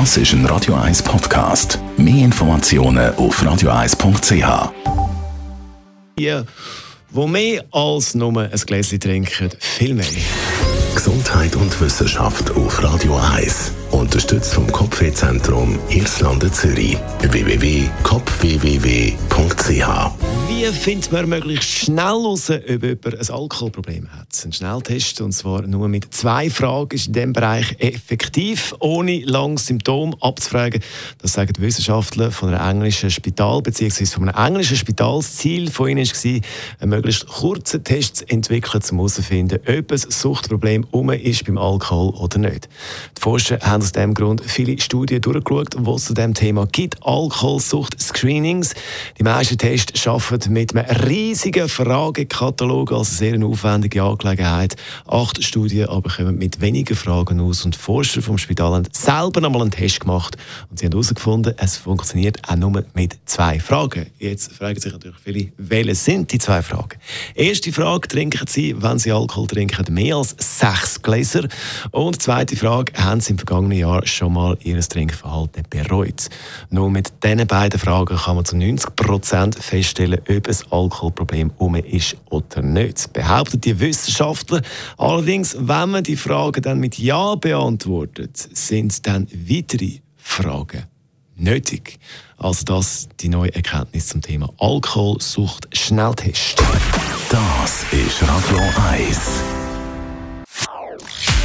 Das ist ein Radio 1 Podcast. Mehr Informationen auf radio1.ch. Die, wo mehr als nur ein Gläschen trinken, viel mehr. Gesundheit und Wissenschaft auf Radio 1. Unterstützt vom Kopfwehzentrum Irlande Zürich. www.kopfwww.ch Wie findet man möglichst schnell heraus, ob jemand ein Alkoholproblem hat? Ein Schnelltest, und zwar nur mit zwei Fragen, ist in diesem Bereich effektiv, ohne langes Symptom abzufragen. Das sagen die Wissenschaftler von einem englischen Spital, beziehungsweise von einem englischen Spital. Das Ziel von ihnen war, einen möglichst kurzen Test zu entwickeln, um herauszufinden, ob ein Suchtproblem um ist beim Alkohol oder nicht. Die Forscher haben aus diesem Grund viele Studien durchgeschaut, die es zu diesem Thema gibt. Alkoholsucht-Screenings. Die meisten Tests arbeiten mit einem riesigen Fragekatalog, also sehr eine aufwendige Angelegenheit. Acht Studien aber kommen mit wenigen Fragen aus und Forscher vom Spital haben selber noch mal einen Test gemacht und sie haben herausgefunden, es funktioniert auch nur mit zwei Fragen. Jetzt fragen sich natürlich viele, welche sind die zwei Fragen? Erste Frage, trinken Sie, wenn Sie Alkohol trinken, mehr als sechs Gläser? Und zweite Frage, haben Sie im vergangenen Jahr schon mal Ihr Trinkverhalten bereut? Nur mit diesen beiden Fragen kann man zu 90 Prozent feststellen, ob ein Alkoholproblem um ist oder nicht. Behaupten die Wissenschaftler. Allerdings, wenn man die Fragen dann mit Ja beantwortet, sind dann weitere Fragen nötig. Also das die neue Erkenntnis zum Thema Alkoholsucht Schnelltest. Das ist Radio 1.